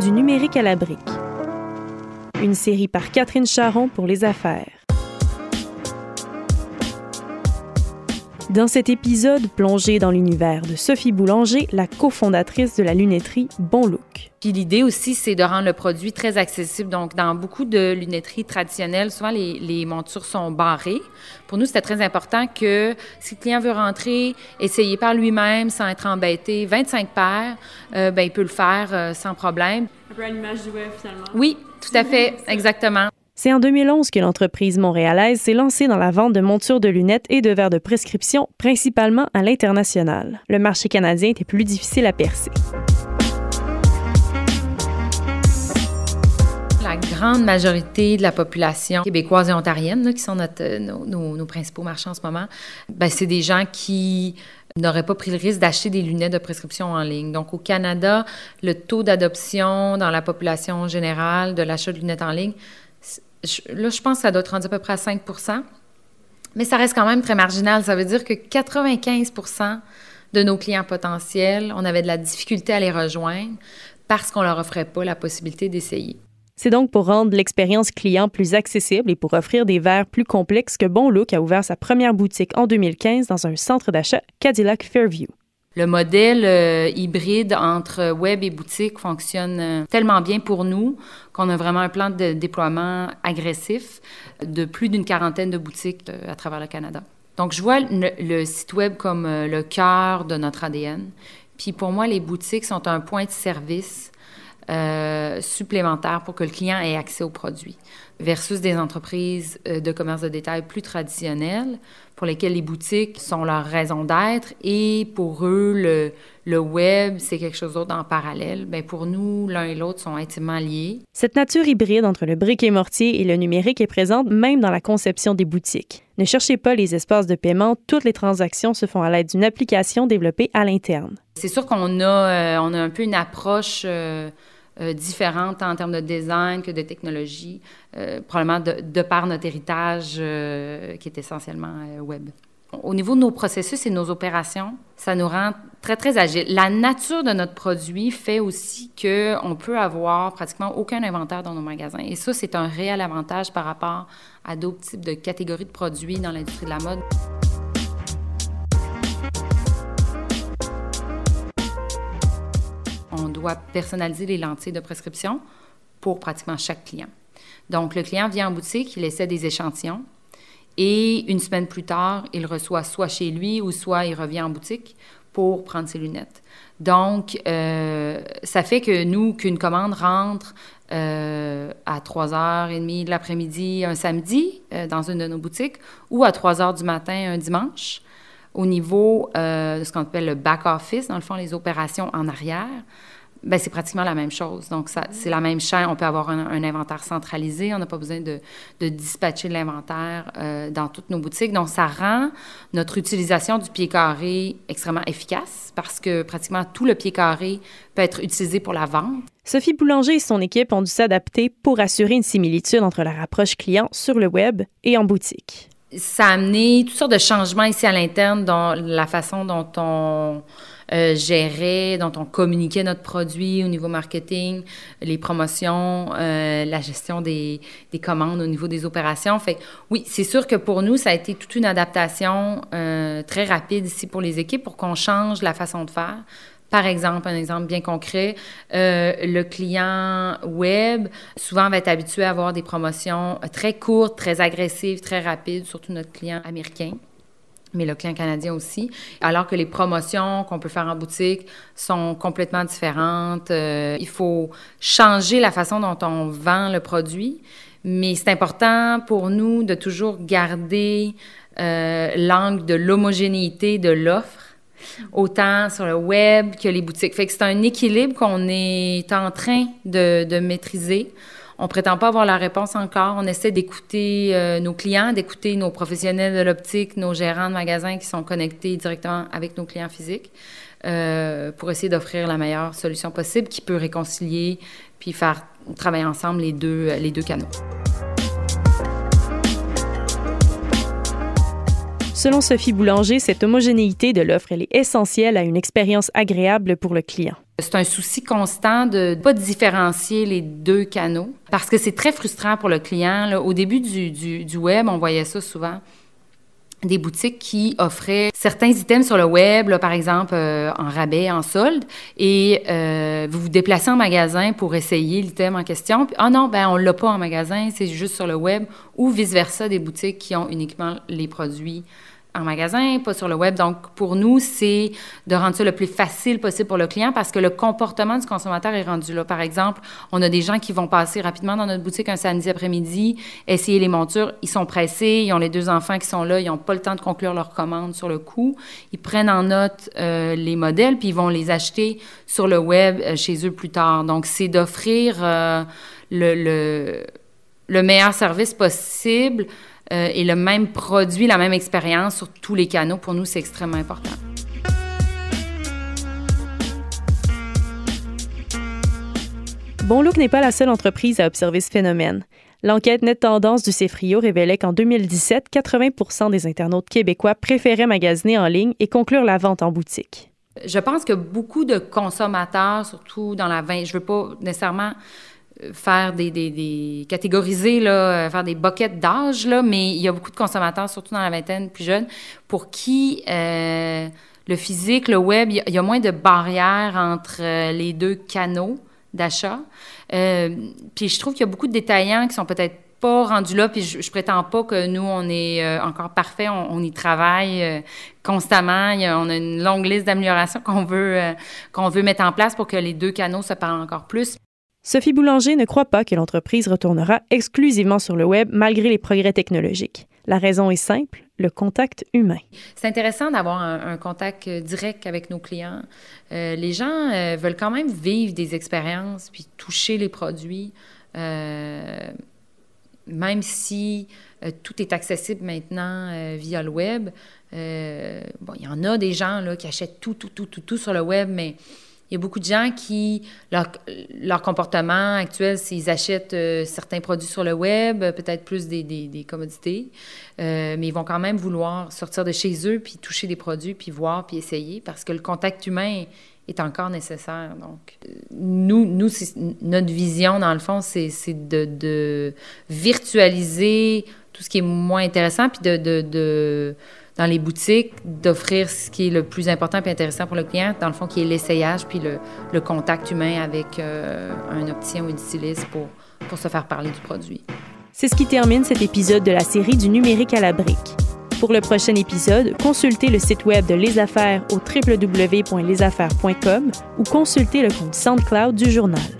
Du numérique à la brique. Une série par Catherine Charon pour les affaires. Dans cet épisode, plongé dans l'univers de Sophie Boulanger, la cofondatrice de la lunetterie Bon Look. Puis l'idée aussi, c'est de rendre le produit très accessible. Donc, dans beaucoup de lunetteries traditionnelles, souvent les, les montures sont barrées. Pour nous, c'était très important que si le client veut rentrer, essayer par lui-même sans être embêté, 25 paires, euh, ben, il peut le faire euh, sans problème. Un peu à l'image du web, finalement. Oui, tout à fait, exactement. C'est en 2011 que l'entreprise montréalaise s'est lancée dans la vente de montures de lunettes et de verres de prescription, principalement à l'international. Le marché canadien était plus difficile à percer. La grande majorité de la population québécoise et ontarienne, là, qui sont notre, euh, nos, nos- principaux marchands en ce moment, ben, c'est des gens qui n'auraient pas pris le risque d'acheter des lunettes de prescription en ligne. Donc, au Canada, le taux d'adoption dans la population générale de l'achat de lunettes en ligne, là, je pense que ça doit être rendu à peu près à 5 mais ça reste quand même très marginal. Ça veut dire que 95% de nos clients potentiels, on avait de la difficulté à les rejoindre parce qu'on leur offrait pas la possibilité d'essayer. C'est donc pour rendre l'expérience client plus accessible et pour offrir des verres plus complexes que Bon a ouvert sa première boutique en 2015 dans un centre d'achat Cadillac Fairview. Le modèle euh, hybride entre web et boutique fonctionne euh, tellement bien pour nous qu'on a vraiment un plan de déploiement agressif de plus d'une quarantaine de boutiques euh, à travers le Canada. Donc, je vois le, site web comme le cœur de notre ADN. Puis pour moi, les boutiques sont un point de service supplémentaire pour que le client ait accès aux produits versus des entreprises de commerce de détail plus traditionnelles pour lesquelles les boutiques sont leur raison d'être et pour eux, le, le web, c'est quelque chose d'autre en parallèle. Bien, pour nous, l'un et l'autre sont intimement liés. Cette nature hybride entre le brick et mortier et le numérique est présente même dans la conception des boutiques. Ne cherchez pas les espaces de paiement, toutes les transactions se font à l'aide d'une application développée à l'interne. C'est sûr qu'on a, euh, on a un peu une approche euh, euh, différente en termes de design que de technologie, euh, probablement de, par notre héritage euh, qui est essentiellement euh, web. Au niveau de nos processus et nos opérations, ça nous rend très, très agile. La nature de notre produit fait aussi qu'on peut avoir pratiquement aucun inventaire dans nos magasins. Et ça, c'est un réel avantage par rapport à d'autres types de catégories de produits dans l'industrie de la mode. Doit personnaliser les lentilles de prescription pour pratiquement chaque client. Donc, le client vient en boutique, il essaie des échantillons et une semaine plus tard, il reçoit soit chez lui ou soit il revient en boutique pour prendre ses lunettes. Donc, euh, ça fait que nous, qu'une commande rentre euh, à 3h30 de l'après-midi un samedi euh, dans une de nos boutiques ou à 3h du matin un dimanche, au niveau euh, de ce qu'on appelle le back-office, dans le fond, les opérations en arrière, ben, c'est pratiquement la même chose. Donc, ça, c'est la même chaîne. On peut avoir un, un inventaire centralisé. On n'a pas besoin de, de dispatcher de l'inventaire euh, dans toutes nos boutiques. Donc, ça rend notre utilisation du pied carré extrêmement efficace parce que pratiquement tout le pied carré peut être utilisé pour la vente. Sophie Boulanger et son équipe ont dû s'adapter pour assurer une similitude entre leur approche client sur le web et en boutique. ça a amené toutes sortes de changements ici à l'interne dans la façon dont on euh, dont on communiquait notre produit au niveau marketing, les promotions, euh, la gestion des, des commandes au niveau des opérations. Fait oui, c'est sûr que pour nous, ça a été toute une adaptation euh, très rapide ici pour les équipes pour qu'on change la façon de faire. Par exemple, un exemple bien concret, euh, le client web souvent va être habitué à avoir des promotions très courtes, très agressives, très rapides, surtout notre client américain mais le client canadien aussi, alors que les promotions qu'on peut faire en boutique sont complètement différentes. Euh, il faut changer la façon dont on vend le produit, mais c'est important pour nous de toujours garder euh, l'angle de l'homogénéité de l'offre autant sur le web que les boutiques. Fait que c'est un équilibre qu'on est en train de, de maîtriser. On prétend pas avoir la réponse encore. On essaie d'écouter euh, nos clients, d'écouter nos professionnels de l'optique, nos gérants de magasins qui sont connectés directement avec nos clients physiques euh, pour essayer d'offrir la meilleure solution possible qui peut réconcilier puis faire travailler ensemble les deux, les deux canaux. Selon Sophie Boulanger, cette homogénéité de l'offre est essentielle à une expérience agréable pour le client. C'est un souci constant de ne pas différencier les deux canaux parce que c'est très frustrant pour le client. Au début du, du, web, on voyait ça souvent des boutiques qui offraient certains items sur le web, par exemple euh, en rabais, en solde, et euh, vous vous déplacez en magasin pour essayer l'item en question. Puis, ah non, ben on l'a pas en magasin, c'est juste sur le web, ou vice versa des boutiques qui ont uniquement les produits en magasin, pas sur le web. Donc, pour nous, c'est de rendre ça le plus facile possible pour le client parce que le comportement du consommateur est rendu là. Par exemple, on a des gens qui vont passer rapidement dans notre boutique un samedi après-midi, essayer les montures. Ils sont pressés, ils ont les deux enfants qui sont là, ils n'ont pas le temps de conclure leur commande sur le coup. Ils prennent en note euh, les modèles, puis ils vont les acheter sur le web euh, chez eux plus tard. Donc, c'est d'offrir euh, le, le, le meilleur service possible euh, et le même produit, la même expérience sur tous les canaux, pour nous, c'est extrêmement important. Bon Look n'est pas la seule entreprise à observer ce phénomène. L'enquête Net Tendance du Cefrio révélait qu'en 2017, 80% des internautes québécois préféraient magasiner en ligne et conclure la vente en boutique. Je pense que beaucoup de consommateurs, surtout dans la vente, je veux pas nécessairement faire des, catégoriser, là, euh, faire des buckets d'âge, là, mais il y a beaucoup de consommateurs, surtout dans la vingtaine, plus jeunes, pour qui euh, le physique, le web, il y, a moins de barrières entre euh, les deux canaux d'achat. puis je trouve qu'il y a beaucoup de détaillants qui sont peut-être pas rendus là, puis je, prétends pas que nous, on est encore parfait, on, y travaille constamment, on a une longue liste d'améliorations qu'on veut, qu'on veut mettre en place pour que les deux canaux se parlent encore plus. Sophie Boulanger ne croit pas que l'entreprise retournera exclusivement sur le web malgré les progrès technologiques. La raison est simple, le contact humain. C'est intéressant d'avoir un, contact euh, direct avec nos clients. Euh, les gens euh, veulent quand même vivre des expériences puis toucher les produits. même si tout est accessible maintenant via le web. bon, il y en a des gens là, qui achètent tout, tout, tout, tout, tout sur le web, mais il y a beaucoup de gens qui, leur, comportement actuel, c'est qu'ils achètent euh, certains produits sur le web, peut-être plus des, des, commodités, euh, mais ils vont quand même vouloir sortir de chez eux, puis toucher des produits, puis voir, puis essayer, parce que le contact humain est encore nécessaire. Donc, nous, nous notre vision, dans le fond, c'est de, de, virtualiser tout ce qui est moins intéressant, puis de, de dans les boutiques, d'offrir ce qui est le plus important et intéressant pour le client, dans le fond, qui est l'essayage puis le, le, contact humain avec euh, un opticien ou une styliste pour, pour se faire parler du produit. C'est ce qui termine cet épisode de la série du numérique à la brique. Pour le prochain épisode, consultez le site web de Les Affaires au www.lesaffaires.com ou consultez le compte SoundCloud du journal.